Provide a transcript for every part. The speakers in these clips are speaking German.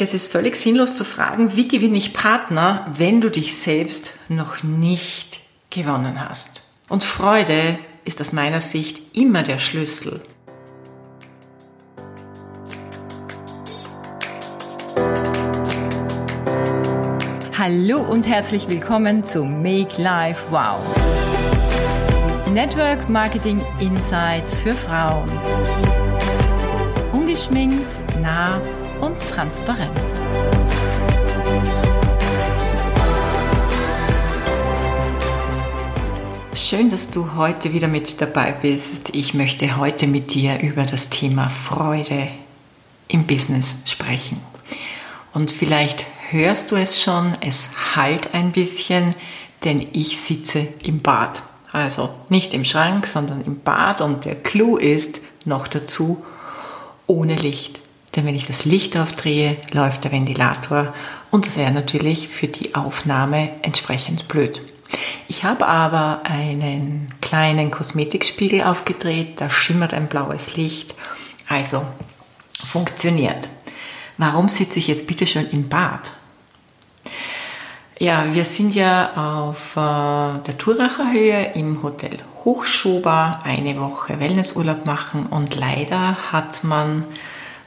Es ist völlig sinnlos zu fragen, wie gewinne ich Partner, wenn du dich selbst noch nicht gewonnen hast. Und Freude ist aus meiner Sicht immer der Schlüssel. Hallo und herzlich willkommen zu Make Life Wow. Network Marketing Insights für Frauen. Ungeschminkt, nah und transparent. Schön, dass du heute wieder mit dabei bist. Ich möchte heute mit dir über das Thema Freude im Business sprechen. Und vielleicht hörst du es schon, es halt ein bisschen, denn ich sitze im Bad. Also nicht im Schrank, sondern im Bad und der Clou ist noch dazu ohne Licht. Denn wenn ich das Licht aufdrehe, läuft der Ventilator und das wäre natürlich für die Aufnahme entsprechend blöd. Ich habe aber einen kleinen Kosmetikspiegel aufgedreht, da schimmert ein blaues Licht, also funktioniert. Warum sitze ich jetzt bitte schön im Bad? Ja, wir sind ja auf äh, der Turacher Höhe im Hotel Hochschober eine Woche Wellnessurlaub machen und leider hat man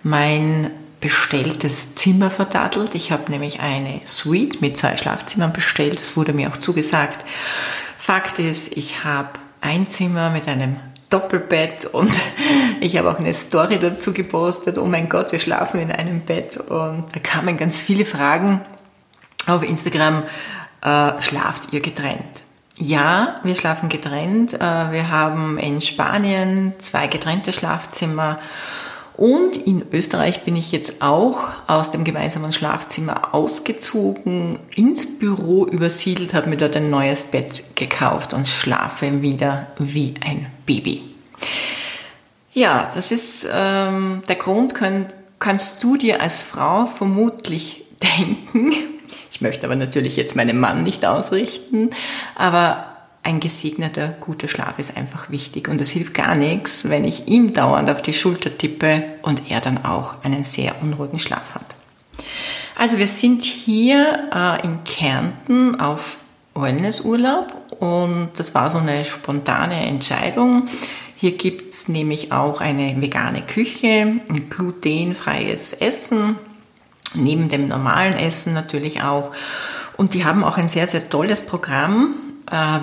mein bestelltes Zimmer verdattelt. Ich habe nämlich eine Suite mit zwei Schlafzimmern bestellt. Das wurde mir auch zugesagt. Fakt ist, ich habe ein Zimmer mit einem Doppelbett und ich habe auch eine Story dazu gepostet. Oh mein Gott, wir schlafen in einem Bett und da kamen ganz viele Fragen auf Instagram. Äh, schlaft ihr getrennt? Ja, wir schlafen getrennt. Äh, wir haben in Spanien zwei getrennte Schlafzimmer und in Österreich bin ich jetzt auch aus dem gemeinsamen Schlafzimmer ausgezogen, ins Büro übersiedelt, habe mir dort ein neues Bett gekauft und schlafe wieder wie ein Baby. Ja, das ist ähm, der Grund, können, kannst du dir als Frau vermutlich denken. Ich möchte aber natürlich jetzt meinen Mann nicht ausrichten, aber ein gesegneter, guter Schlaf ist einfach wichtig. Und es hilft gar nichts, wenn ich ihm dauernd auf die Schulter tippe und er dann auch einen sehr unruhigen Schlaf hat. Also wir sind hier äh, in Kärnten auf Wellnessurlaub und das war so eine spontane Entscheidung. Hier gibt's nämlich auch eine vegane Küche, ein glutenfreies Essen, neben dem normalen Essen natürlich auch. Und die haben auch ein sehr, sehr tolles Programm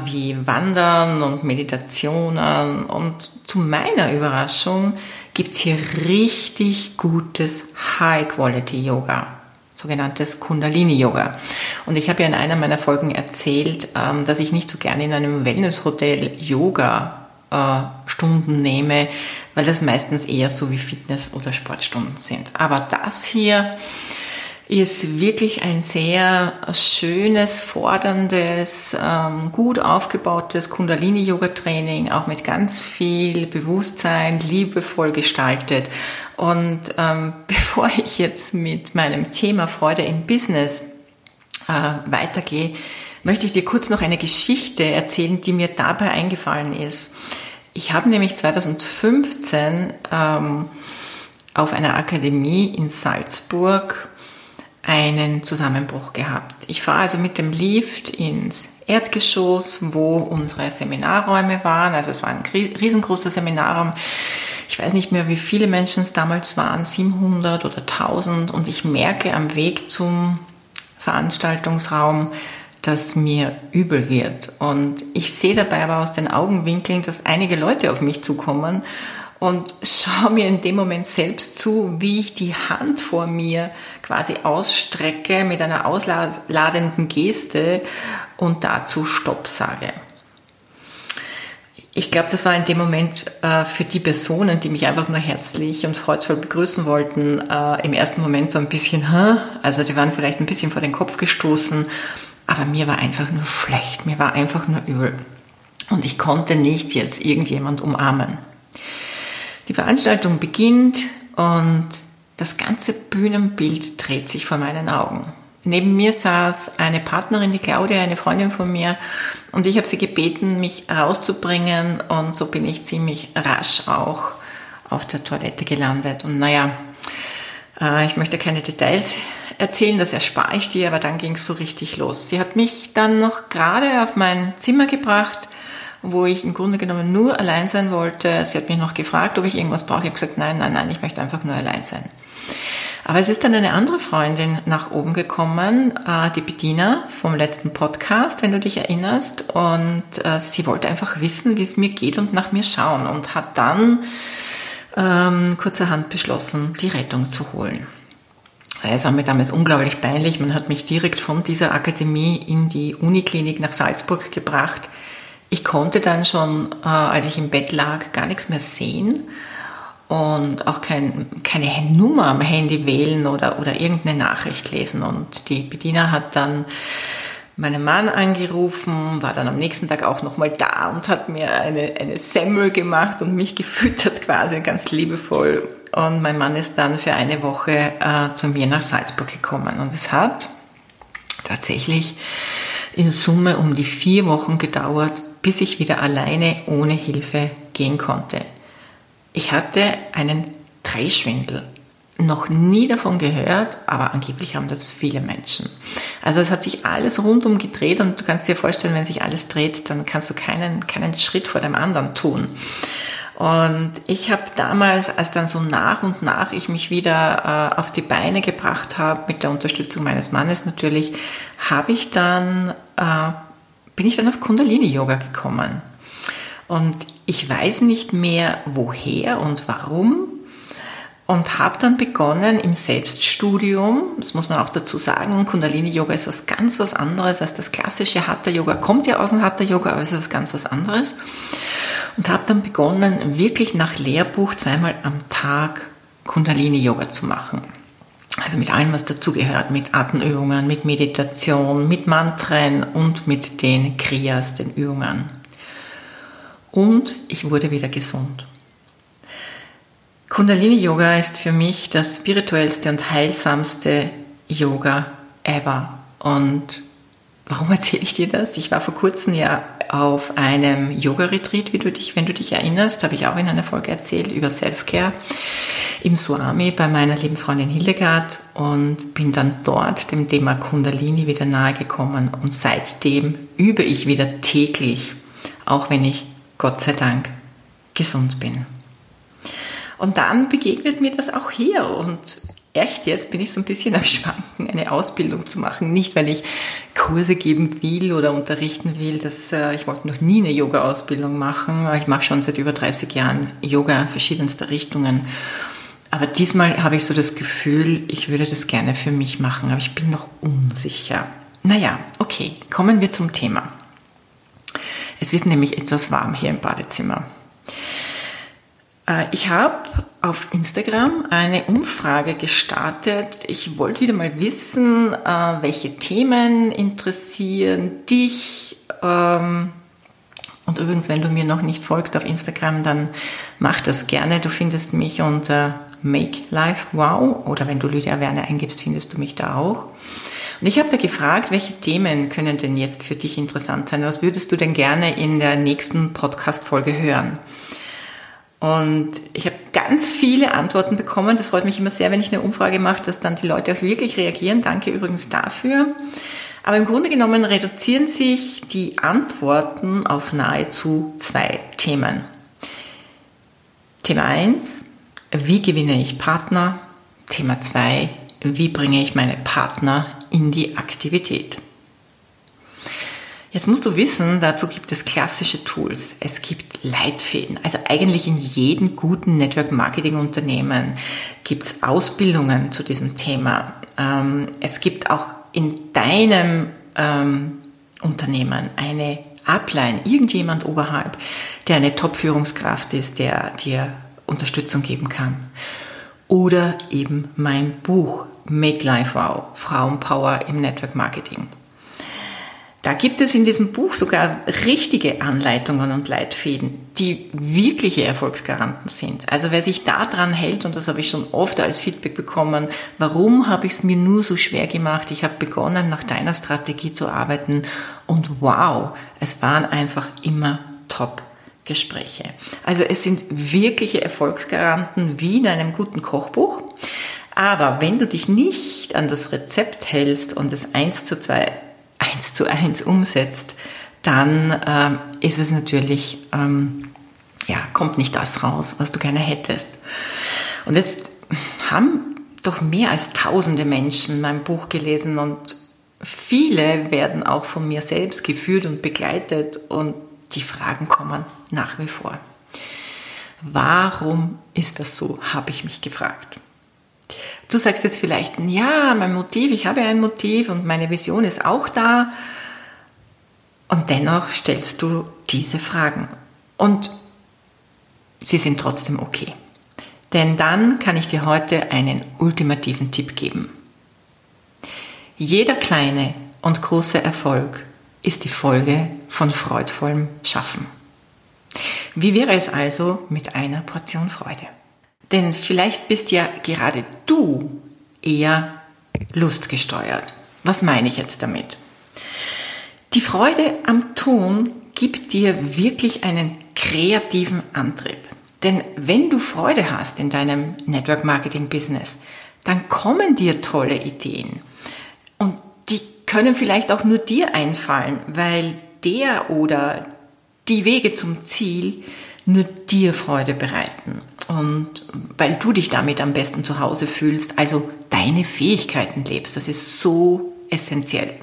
wie Wandern und Meditationen. Und zu meiner Überraschung gibt es hier richtig gutes High-Quality-Yoga, sogenanntes Kundalini-Yoga. Und ich habe ja in einer meiner Folgen erzählt, ähm, dass ich nicht so gerne in einem Wellness-Hotel Yoga äh, Stunden nehme, weil das meistens eher so wie Fitness- oder Sportstunden sind. Aber das hier ist wirklich ein sehr schönes, forderndes, ähm, gut aufgebautes Kundalini-Yoga-Training, auch mit ganz viel Bewusstsein, liebevoll gestaltet. Und ähm, bevor ich jetzt mit meinem Thema Freude im Business äh, weitergehe, möchte ich dir kurz noch eine Geschichte erzählen, die mir dabei eingefallen ist. Ich habe nämlich 2015 ähm, auf einer Akademie in Salzburg einen Zusammenbruch gehabt. Ich fahre also mit dem Lift ins Erdgeschoss, wo unsere Seminarräume waren. Also es war ein riesengroßer Seminarraum. Ich weiß nicht mehr, wie viele Menschen es damals waren, 700 oder 1000. Und ich merke am Weg zum Veranstaltungsraum, dass mir übel wird. Und ich sehe dabei aber aus den Augenwinkeln, dass einige Leute auf mich zukommen und schaue mir in dem Moment selbst zu, wie ich die Hand vor mir quasi ausstrecke mit einer ausladenden Geste und dazu Stopp sage. Ich glaube, das war in dem Moment äh, für die Personen, die mich einfach nur herzlich und freudvoll begrüßen wollten, äh, im ersten Moment so ein bisschen, Hä? also die waren vielleicht ein bisschen vor den Kopf gestoßen, aber mir war einfach nur schlecht, mir war einfach nur übel. Und ich konnte nicht jetzt irgendjemand umarmen. Die Veranstaltung beginnt und das ganze Bühnenbild dreht sich vor meinen Augen. Neben mir saß eine Partnerin, die Claudia, eine Freundin von mir, und ich habe sie gebeten, mich rauszubringen und so bin ich ziemlich rasch auch auf der Toilette gelandet. Und naja, äh, ich möchte keine Details erzählen, das erspare ich dir, aber dann ging es so richtig los. Sie hat mich dann noch gerade auf mein Zimmer gebracht, wo ich im Grunde genommen nur allein sein wollte. Sie hat mich noch gefragt, ob ich irgendwas brauche. Ich habe gesagt, nein, nein, nein, ich möchte einfach nur allein sein. Aber es ist dann eine andere Freundin nach oben gekommen, äh, die Bediener vom letzten Podcast, wenn du dich erinnerst. Und äh, sie wollte einfach wissen, wie es mir geht und nach mir schauen und hat dann ähm, kurzerhand beschlossen, die Rettung zu holen. Es war mir damals unglaublich peinlich. Man hat mich direkt von dieser Akademie in die Uniklinik nach Salzburg gebracht. Ich konnte dann schon, äh, als ich im Bett lag, gar nichts mehr sehen und auch kein, keine Nummer am Handy wählen oder, oder irgendeine Nachricht lesen. Und die Bediener hat dann meinen Mann angerufen, war dann am nächsten Tag auch nochmal da und hat mir eine, eine Semmel gemacht und mich gefüttert quasi ganz liebevoll. Und mein Mann ist dann für eine Woche äh, zu mir nach Salzburg gekommen. Und es hat tatsächlich in Summe um die vier Wochen gedauert, bis ich wieder alleine ohne Hilfe gehen konnte. Ich hatte einen Drehschwindel. Noch nie davon gehört, aber angeblich haben das viele Menschen. Also es hat sich alles rundum gedreht und du kannst dir vorstellen, wenn sich alles dreht, dann kannst du keinen, keinen Schritt vor dem anderen tun. Und ich habe damals, als dann so nach und nach ich mich wieder äh, auf die Beine gebracht habe, mit der Unterstützung meines Mannes natürlich, habe ich dann, äh, bin ich dann auf Kundalini-Yoga gekommen. Und ich weiß nicht mehr woher und warum und habe dann begonnen im Selbststudium, das muss man auch dazu sagen, Kundalini Yoga ist was ganz was anderes als das klassische Hatha Yoga, kommt ja aus dem Hatha Yoga, aber es ist was ganz was anderes und habe dann begonnen wirklich nach Lehrbuch zweimal am Tag Kundalini Yoga zu machen. Also mit allem, was dazugehört, mit Atemübungen, mit Meditation, mit Mantren und mit den Kriyas, den Übungen und ich wurde wieder gesund. Kundalini Yoga ist für mich das spirituellste und heilsamste Yoga ever. Und warum erzähle ich dir das? Ich war vor kurzem ja auf einem Yoga-Retreat, wie du dich, wenn du dich erinnerst, habe ich auch in einer Folge erzählt über Self-Care im Swami bei meiner lieben Freundin Hildegard und bin dann dort dem Thema Kundalini wieder nahe gekommen und seitdem übe ich wieder täglich, auch wenn ich Gott sei Dank gesund bin. Und dann begegnet mir das auch hier und echt jetzt bin ich so ein bisschen am Schwanken, eine Ausbildung zu machen. Nicht, weil ich Kurse geben will oder unterrichten will. Das, äh, ich wollte noch nie eine Yoga-Ausbildung machen. Ich mache schon seit über 30 Jahren Yoga verschiedenster Richtungen. Aber diesmal habe ich so das Gefühl, ich würde das gerne für mich machen, aber ich bin noch unsicher. Naja, okay, kommen wir zum Thema. Es wird nämlich etwas warm hier im Badezimmer. Äh, ich habe auf Instagram eine Umfrage gestartet. Ich wollte wieder mal wissen, äh, welche Themen interessieren dich. Ähm, und übrigens, wenn du mir noch nicht folgst auf Instagram, dann mach das gerne. Du findest mich unter Make Life Wow oder wenn du Lydia Werner eingibst, findest du mich da auch. Und ich habe da gefragt, welche Themen können denn jetzt für dich interessant sein? Was würdest du denn gerne in der nächsten Podcast-Folge hören? Und ich habe ganz viele Antworten bekommen. Das freut mich immer sehr, wenn ich eine Umfrage mache, dass dann die Leute auch wirklich reagieren. Danke übrigens dafür. Aber im Grunde genommen reduzieren sich die Antworten auf nahezu zwei Themen. Thema 1, wie gewinne ich Partner? Thema 2, wie bringe ich meine Partner in die Aktivität. Jetzt musst du wissen, dazu gibt es klassische Tools. Es gibt Leitfäden. Also eigentlich in jedem guten Network Marketing Unternehmen gibt es Ausbildungen zu diesem Thema. Ähm, es gibt auch in deinem ähm, Unternehmen eine Upline, irgendjemand oberhalb, der eine Top-Führungskraft ist, der dir Unterstützung geben kann. Oder eben mein Buch Make Life Wow, Frauenpower im Network Marketing. Da gibt es in diesem Buch sogar richtige Anleitungen und Leitfäden, die wirkliche Erfolgsgaranten sind. Also wer sich da dran hält, und das habe ich schon oft als Feedback bekommen, warum habe ich es mir nur so schwer gemacht? Ich habe begonnen, nach deiner Strategie zu arbeiten und wow, es waren einfach immer top. Gespräche. Also es sind wirkliche Erfolgsgaranten wie in einem guten Kochbuch. Aber wenn du dich nicht an das Rezept hältst und es eins zu zwei, eins zu eins umsetzt, dann ähm, ist es natürlich, ähm, ja, kommt nicht das raus, was du gerne hättest. Und jetzt haben doch mehr als tausende Menschen mein Buch gelesen und viele werden auch von mir selbst geführt und begleitet und die Fragen kommen nach wie vor. Warum ist das so, habe ich mich gefragt. Du sagst jetzt vielleicht, ja, mein Motiv, ich habe ein Motiv und meine Vision ist auch da. Und dennoch stellst du diese Fragen. Und sie sind trotzdem okay. Denn dann kann ich dir heute einen ultimativen Tipp geben. Jeder kleine und große Erfolg ist die Folge von freudvollem Schaffen. Wie wäre es also mit einer Portion Freude? Denn vielleicht bist ja gerade du eher lustgesteuert. Was meine ich jetzt damit? Die Freude am Tun gibt dir wirklich einen kreativen Antrieb. Denn wenn du Freude hast in deinem Network Marketing Business, dann kommen dir tolle Ideen. Und die können vielleicht auch nur dir einfallen, weil der oder die Wege zum Ziel nur dir Freude bereiten und weil du dich damit am besten zu Hause fühlst, also deine Fähigkeiten lebst. Das ist so essentiell.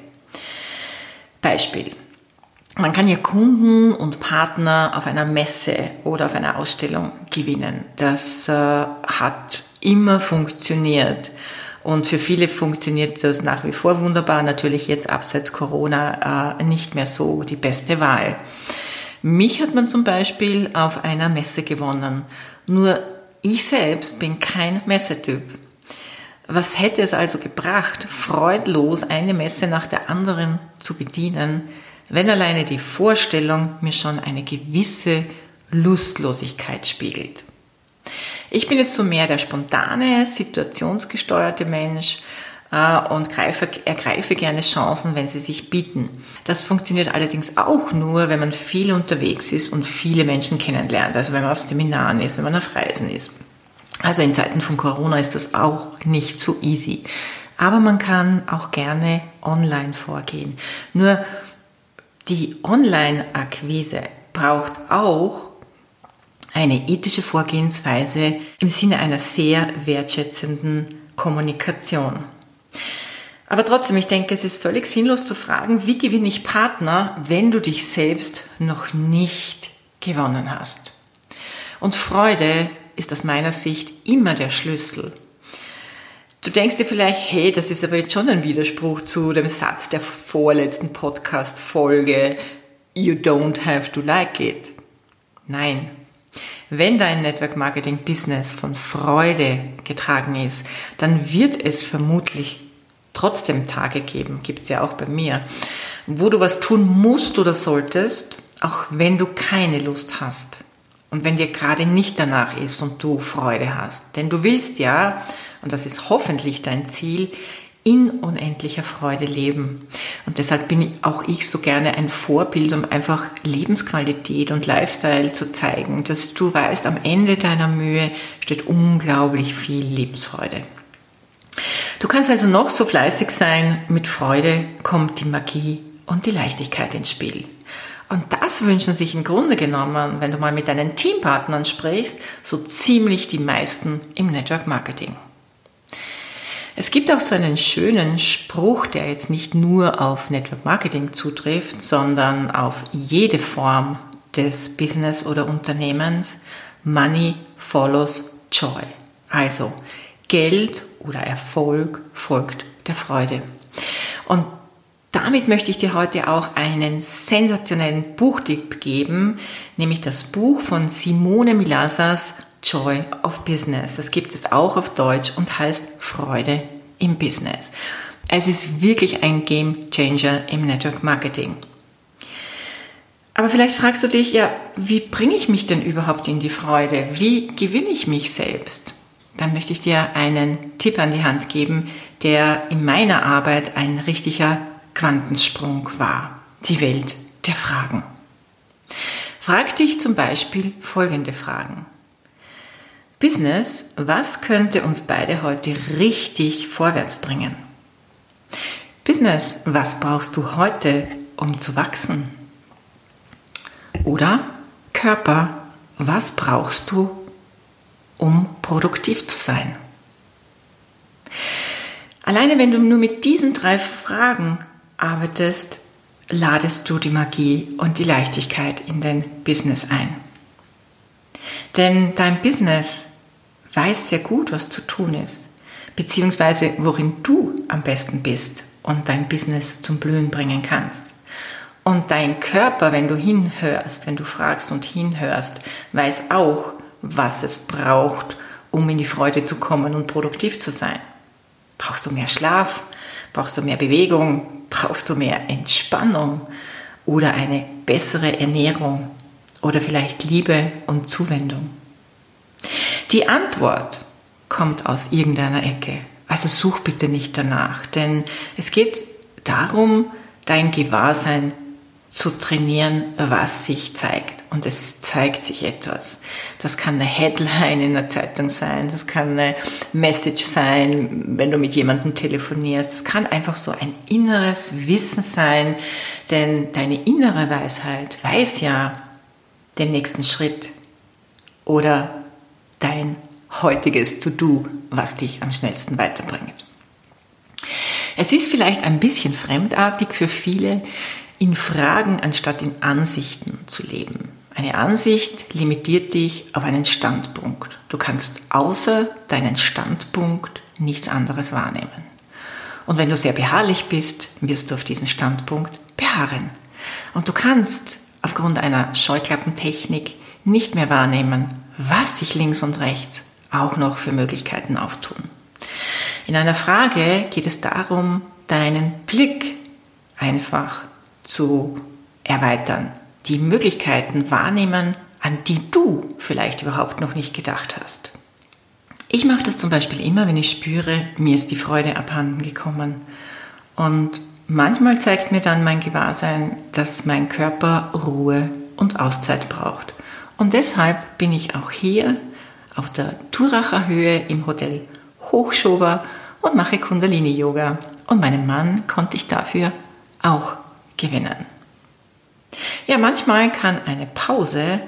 Beispiel. Man kann ja Kunden und Partner auf einer Messe oder auf einer Ausstellung gewinnen. Das äh, hat immer funktioniert. Und für viele funktioniert das nach wie vor wunderbar. Natürlich jetzt abseits Corona äh, nicht mehr so die beste Wahl. Mich hat man zum Beispiel auf einer Messe gewonnen. Nur ich selbst bin kein Messetyp. Was hätte es also gebracht, freudlos eine Messe nach der anderen zu bedienen, wenn alleine die Vorstellung mir schon eine gewisse Lustlosigkeit spiegelt? Ich bin jetzt so mehr der spontane, situationsgesteuerte Mensch und greife, ergreife gerne Chancen, wenn sie sich bieten. Das funktioniert allerdings auch nur, wenn man viel unterwegs ist und viele Menschen kennenlernt. Also wenn man auf Seminaren ist, wenn man auf Reisen ist. Also in Zeiten von Corona ist das auch nicht so easy. Aber man kann auch gerne online vorgehen. Nur die Online-Akquise braucht auch eine ethische Vorgehensweise im Sinne einer sehr wertschätzenden Kommunikation. Aber trotzdem, ich denke, es ist völlig sinnlos zu fragen, wie gewinne ich Partner, wenn du dich selbst noch nicht gewonnen hast. Und Freude ist aus meiner Sicht immer der Schlüssel. Du denkst dir vielleicht, hey, das ist aber jetzt schon ein Widerspruch zu dem Satz der vorletzten Podcast-Folge, you don't have to like it. Nein. Wenn dein Network Marketing Business von Freude getragen ist, dann wird es vermutlich trotzdem Tage geben, gibt es ja auch bei mir, wo du was tun musst oder solltest, auch wenn du keine Lust hast. Und wenn dir gerade nicht danach ist und du Freude hast. Denn du willst ja, und das ist hoffentlich dein Ziel, in unendlicher Freude leben. Und deshalb bin auch ich so gerne ein Vorbild, um einfach Lebensqualität und Lifestyle zu zeigen, dass du weißt, am Ende deiner Mühe steht unglaublich viel Lebensfreude. Du kannst also noch so fleißig sein, mit Freude kommt die Magie und die Leichtigkeit ins Spiel. Und das wünschen sich im Grunde genommen, wenn du mal mit deinen Teampartnern sprichst, so ziemlich die meisten im Network Marketing. Es gibt auch so einen schönen Spruch, der jetzt nicht nur auf Network Marketing zutrifft, sondern auf jede Form des Business oder Unternehmens. Money follows joy. Also Geld oder Erfolg folgt der Freude. Und damit möchte ich dir heute auch einen sensationellen Buchtipp geben, nämlich das Buch von Simone Milasas Joy of Business. Das gibt es auch auf Deutsch und heißt Freude im Business. Es ist wirklich ein Game Changer im Network Marketing. Aber vielleicht fragst du dich ja, wie bringe ich mich denn überhaupt in die Freude? Wie gewinne ich mich selbst? Dann möchte ich dir einen Tipp an die Hand geben, der in meiner Arbeit ein richtiger Quantensprung war. Die Welt der Fragen. Frag dich zum Beispiel folgende Fragen. Business, was könnte uns beide heute richtig vorwärts bringen? Business, was brauchst du heute, um zu wachsen? Oder Körper, was brauchst du, um produktiv zu sein? Alleine wenn du nur mit diesen drei Fragen arbeitest, ladest du die Magie und die Leichtigkeit in dein Business ein. Denn dein Business weiß sehr gut, was zu tun ist, beziehungsweise worin du am besten bist und dein Business zum Blühen bringen kannst. Und dein Körper, wenn du hinhörst, wenn du fragst und hinhörst, weiß auch, was es braucht, um in die Freude zu kommen und produktiv zu sein. Brauchst du mehr Schlaf? Brauchst du mehr Bewegung? Brauchst du mehr Entspannung? Oder eine bessere Ernährung? Oder vielleicht Liebe und Zuwendung? Die Antwort kommt aus irgendeiner Ecke. Also such bitte nicht danach, denn es geht darum, dein Gewahrsein zu trainieren, was sich zeigt. Und es zeigt sich etwas. Das kann eine Headline in der Zeitung sein, das kann eine Message sein, wenn du mit jemandem telefonierst. Das kann einfach so ein inneres Wissen sein, denn deine innere Weisheit weiß ja den nächsten Schritt oder dein heutiges To-Do, was dich am schnellsten weiterbringt. Es ist vielleicht ein bisschen fremdartig für viele, in Fragen anstatt in Ansichten zu leben. Eine Ansicht limitiert dich auf einen Standpunkt. Du kannst außer deinen Standpunkt nichts anderes wahrnehmen. Und wenn du sehr beharrlich bist, wirst du auf diesen Standpunkt beharren. Und du kannst aufgrund einer Scheuklappentechnik nicht mehr wahrnehmen, was sich links und rechts auch noch für Möglichkeiten auftun. In einer Frage geht es darum, deinen Blick einfach zu erweitern, die Möglichkeiten wahrnehmen, an die du vielleicht überhaupt noch nicht gedacht hast. Ich mache das zum Beispiel immer, wenn ich spüre, mir ist die Freude abhanden gekommen. Und manchmal zeigt mir dann mein Gewahrsein, dass mein Körper Ruhe und Auszeit braucht. Und deshalb bin ich auch hier auf der Turacher Höhe im Hotel Hochschober und mache Kundalini-Yoga. Und meinen Mann konnte ich dafür auch gewinnen. Ja, manchmal kann eine Pause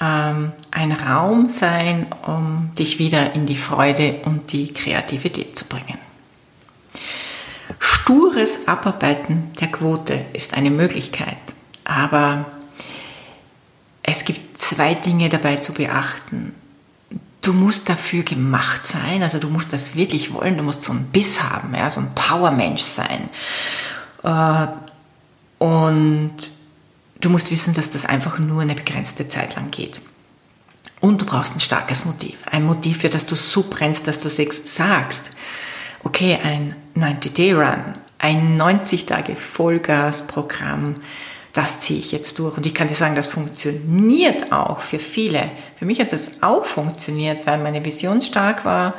ähm, ein Raum sein, um dich wieder in die Freude und die Kreativität zu bringen. Stures Abarbeiten der Quote ist eine Möglichkeit, aber es gibt zwei Dinge dabei zu beachten. Du musst dafür gemacht sein, also du musst das wirklich wollen, du musst so einen Biss haben, ja, so ein Powermensch sein. Äh, und du musst wissen, dass das einfach nur eine begrenzte Zeit lang geht. Und du brauchst ein starkes Motiv. Ein Motiv, für das du so brennst, dass du sagst, okay, ein 90-Day-Run, ein 90 Tage Vollgas-Programm, das ziehe ich jetzt durch. Und ich kann dir sagen, das funktioniert auch für viele. Für mich hat das auch funktioniert, weil meine Vision stark war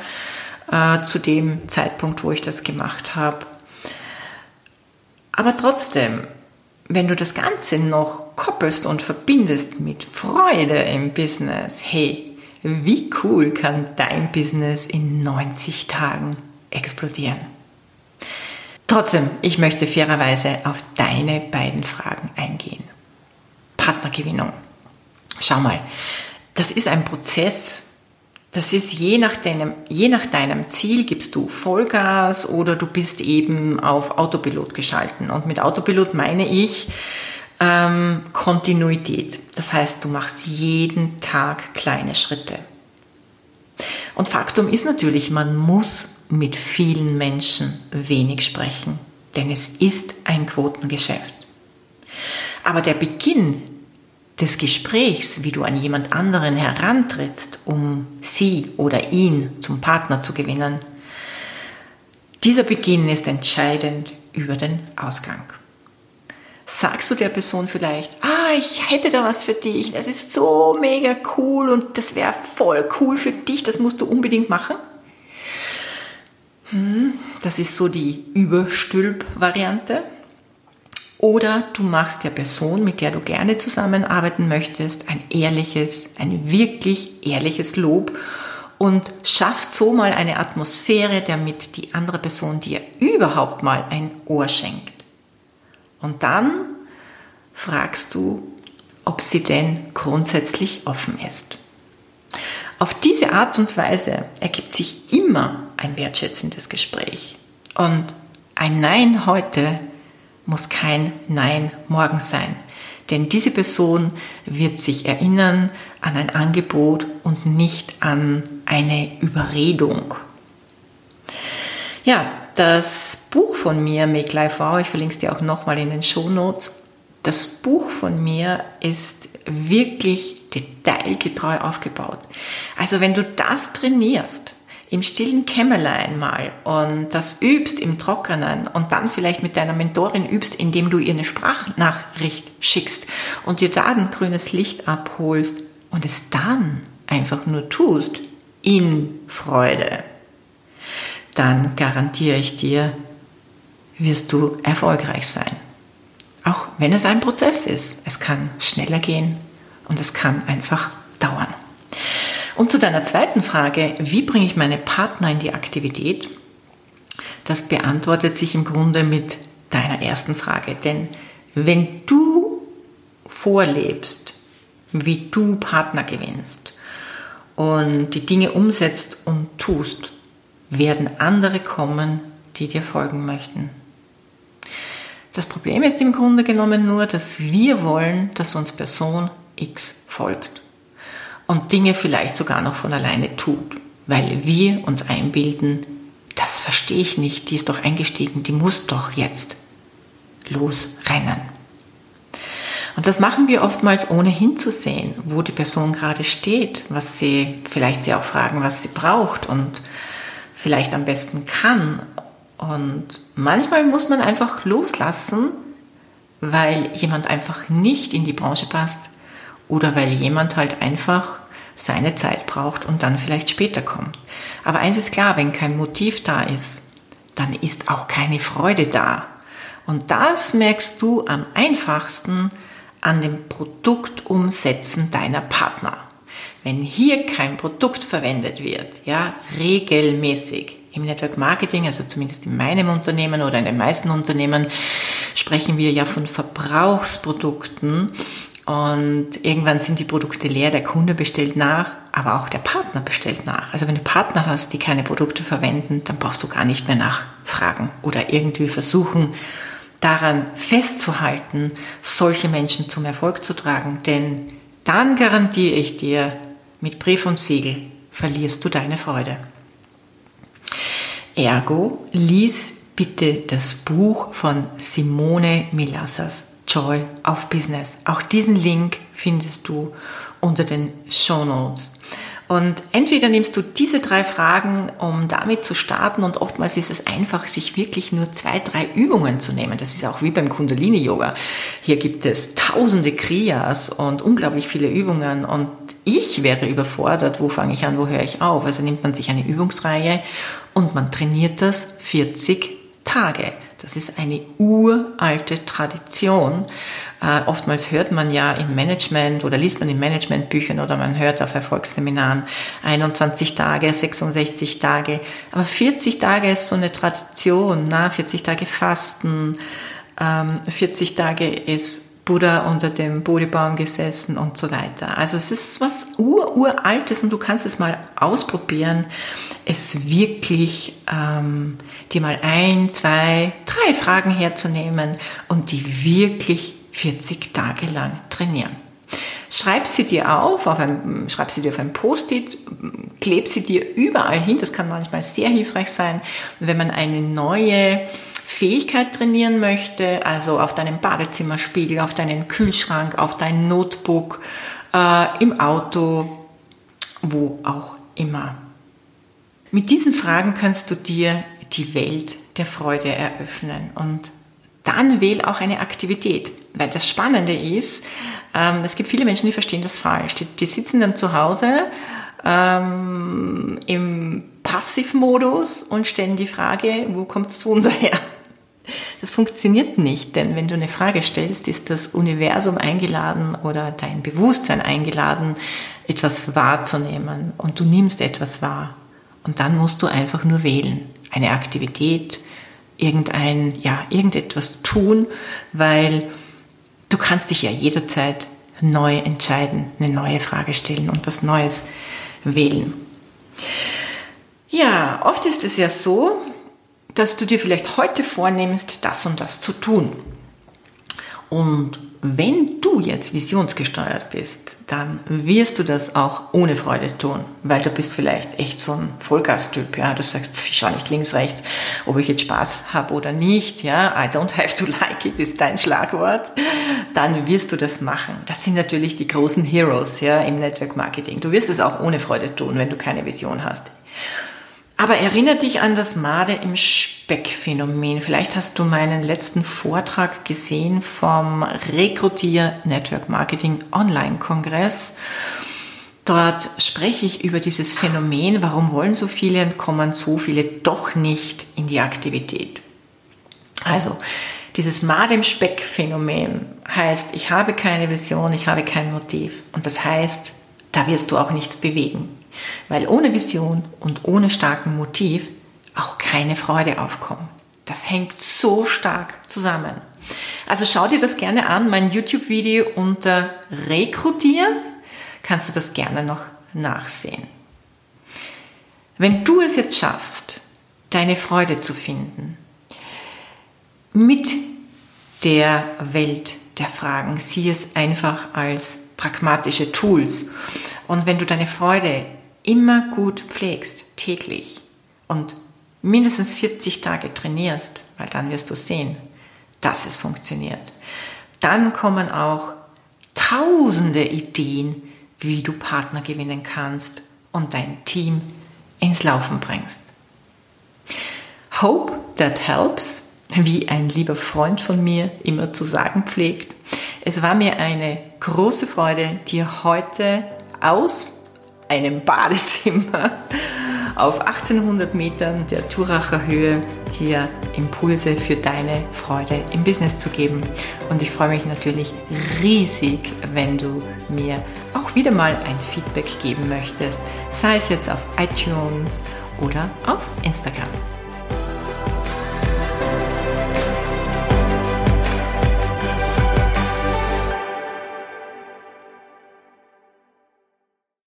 äh, zu dem Zeitpunkt, wo ich das gemacht habe. Aber trotzdem, wenn du das Ganze noch koppelst und verbindest mit Freude im Business, hey, wie cool kann dein Business in 90 Tagen explodieren? Trotzdem, ich möchte fairerweise auf deine beiden Fragen eingehen. Partnergewinnung. Schau mal, das ist ein Prozess, das ist je nach deinem, je nach deinem Ziel gibst du Vollgas oder du bist eben auf Autopilot geschalten. Und mit Autopilot meine ich ähm, Kontinuität. Das heißt, du machst jeden Tag kleine Schritte. Und Faktum ist natürlich, man muss mit vielen Menschen wenig sprechen, denn es ist ein Quotengeschäft. Aber der Beginn des Gesprächs, wie du an jemand anderen herantrittst, um sie oder ihn zum Partner zu gewinnen, dieser Beginn ist entscheidend über den Ausgang. Sagst du der Person vielleicht, ah, ich hätte da was für dich, das ist so mega cool und das wäre voll cool für dich, das musst du unbedingt machen? Hm, das ist so die Überstülp-Variante. Oder du machst der Person, mit der du gerne zusammenarbeiten möchtest, ein ehrliches, ein wirklich ehrliches Lob und schaffst so mal eine Atmosphäre, damit die andere Person dir überhaupt mal ein Ohr schenkt. Und dann fragst du, ob sie denn grundsätzlich offen ist. Auf diese Art und Weise ergibt sich immer ein wertschätzendes Gespräch. Und ein Nein heute muss kein Nein morgen sein. Denn diese Person wird sich erinnern an ein Angebot und nicht an eine Überredung. Ja, das Buch von mir, Make Life Wow, ich verlinke es dir auch nochmal in den Show Notes. Das Buch von mir ist wirklich detailgetreu aufgebaut. Also wenn du das trainierst, im stillen Kämmerlein mal und das übst im Trockenen und dann vielleicht mit deiner Mentorin übst, indem du ihr eine Sprachnachricht schickst und dir da ein grünes Licht abholst und es dann einfach nur tust, in Freude, dann garantiere ich dir, wirst du erfolgreich sein. Auch wenn es ein Prozess ist. Es kann schneller gehen und es kann einfach dauern. Und zu deiner zweiten Frage, wie bringe ich meine Partner in die Aktivität? Das beantwortet sich im Grunde mit deiner ersten Frage. Denn wenn du vorlebst, wie du Partner gewinnst und die Dinge umsetzt und tust, werden andere kommen, die dir folgen möchten. Das Problem ist im Grunde genommen nur, dass wir wollen, dass uns Person X folgt und Dinge vielleicht sogar noch von alleine tut, weil wir uns einbilden, das verstehe ich nicht, die ist doch eingestiegen, die muss doch jetzt losrennen. Und das machen wir oftmals ohne hinzusehen, wo die Person gerade steht, was sie, vielleicht sie auch fragen, was sie braucht und vielleicht am besten kann. Und manchmal muss man einfach loslassen, weil jemand einfach nicht in die Branche passt oder weil jemand halt einfach seine Zeit braucht und dann vielleicht später kommt. Aber eins ist klar, wenn kein Motiv da ist, dann ist auch keine Freude da. Und das merkst du am einfachsten an dem Produktumsetzen deiner Partner. Wenn hier kein Produkt verwendet wird, ja, regelmäßig im Network Marketing, also zumindest in meinem Unternehmen oder in den meisten Unternehmen, sprechen wir ja von Verbrauchsprodukten und irgendwann sind die Produkte leer, der Kunde bestellt nach, aber auch der Partner bestellt nach. Also wenn du Partner hast, die keine Produkte verwenden, dann brauchst du gar nicht mehr nachfragen oder irgendwie versuchen, daran festzuhalten, solche Menschen zum Erfolg zu tragen. Denn dann garantiere ich dir, mit Brief und Siegel verlierst du deine Freude. Ergo, lies bitte das Buch von Simone Milassas Joy of Business. Auch diesen Link findest du unter den Show Notes. Und entweder nimmst du diese drei Fragen, um damit zu starten, und oftmals ist es einfach, sich wirklich nur zwei, drei Übungen zu nehmen. Das ist auch wie beim Kundalini-Yoga. Hier gibt es tausende Kriyas und unglaublich viele Übungen und ich wäre überfordert, wo fange ich an, wo höre ich auf. Also nimmt man sich eine Übungsreihe und man trainiert das 40 Tage. Das ist eine uralte Tradition. Äh, oftmals hört man ja im Management oder liest man in Managementbüchern oder man hört auf Erfolgsseminaren 21 Tage, 66 Tage. Aber 40 Tage ist so eine Tradition. Na? 40 Tage Fasten, ähm, 40 Tage ist Buddha unter dem Bodhibaum gesessen und so weiter. Also es ist was uraltes und du kannst es mal ausprobieren, es wirklich ähm, dir mal ein, zwei, drei Fragen herzunehmen und die wirklich 40 Tage lang trainieren. Schreib sie dir auf, auf ein, schreib sie dir auf ein Post-it, kleb sie dir überall hin. Das kann manchmal sehr hilfreich sein, wenn man eine neue Fähigkeit trainieren möchte, also auf deinem Badezimmerspiegel, auf deinen Kühlschrank, auf dein Notebook, äh, im Auto, wo auch immer. Mit diesen Fragen kannst du dir die Welt der Freude eröffnen und dann wähl auch eine Aktivität, weil das Spannende ist, ähm, es gibt viele Menschen, die verstehen das falsch. Die, die sitzen dann zu Hause ähm, im Passivmodus und stellen die Frage, wo kommt das Wunder her? Das funktioniert nicht, denn wenn du eine Frage stellst, ist das Universum eingeladen oder dein Bewusstsein eingeladen, etwas wahrzunehmen und du nimmst etwas wahr. Und dann musst du einfach nur wählen. Eine Aktivität, irgendein, ja, irgendetwas tun, weil du kannst dich ja jederzeit neu entscheiden, eine neue Frage stellen und was Neues wählen. Ja, oft ist es ja so, dass du dir vielleicht heute vornimmst, das und das zu tun. Und wenn du jetzt visionsgesteuert bist, dann wirst du das auch ohne Freude tun, weil du bist vielleicht echt so ein Vollgastyp, ja, du sagst, ich schau nicht links, rechts, ob ich jetzt Spaß habe oder nicht, ja, I don't have to like it ist dein Schlagwort, dann wirst du das machen. Das sind natürlich die großen Heroes, ja, im Network Marketing. Du wirst es auch ohne Freude tun, wenn du keine Vision hast. Aber erinnere dich an das Made im Speck-Phänomen. Vielleicht hast du meinen letzten Vortrag gesehen vom Rekrutier Network Marketing Online-Kongress. Dort spreche ich über dieses Phänomen, warum wollen so viele und kommen so viele doch nicht in die Aktivität. Also, dieses Made im Speck-Phänomen heißt, ich habe keine Vision, ich habe kein Motiv. Und das heißt, da wirst du auch nichts bewegen. Weil ohne Vision und ohne starken Motiv auch keine Freude aufkommt. Das hängt so stark zusammen. Also schau dir das gerne an, mein YouTube-Video unter Rekrutieren kannst du das gerne noch nachsehen. Wenn du es jetzt schaffst, deine Freude zu finden, mit der Welt der Fragen, sieh es einfach als pragmatische Tools. Und wenn du deine Freude immer gut pflegst, täglich und mindestens 40 Tage trainierst, weil dann wirst du sehen, dass es funktioniert. Dann kommen auch tausende Ideen, wie du Partner gewinnen kannst und dein Team ins Laufen bringst. Hope that helps, wie ein lieber Freund von mir immer zu sagen pflegt. Es war mir eine große Freude, dir heute aus einem Badezimmer auf 1800 Metern der Turacher Höhe dir Impulse für deine Freude im Business zu geben. Und ich freue mich natürlich riesig, wenn du mir auch wieder mal ein Feedback geben möchtest, sei es jetzt auf iTunes oder auf Instagram.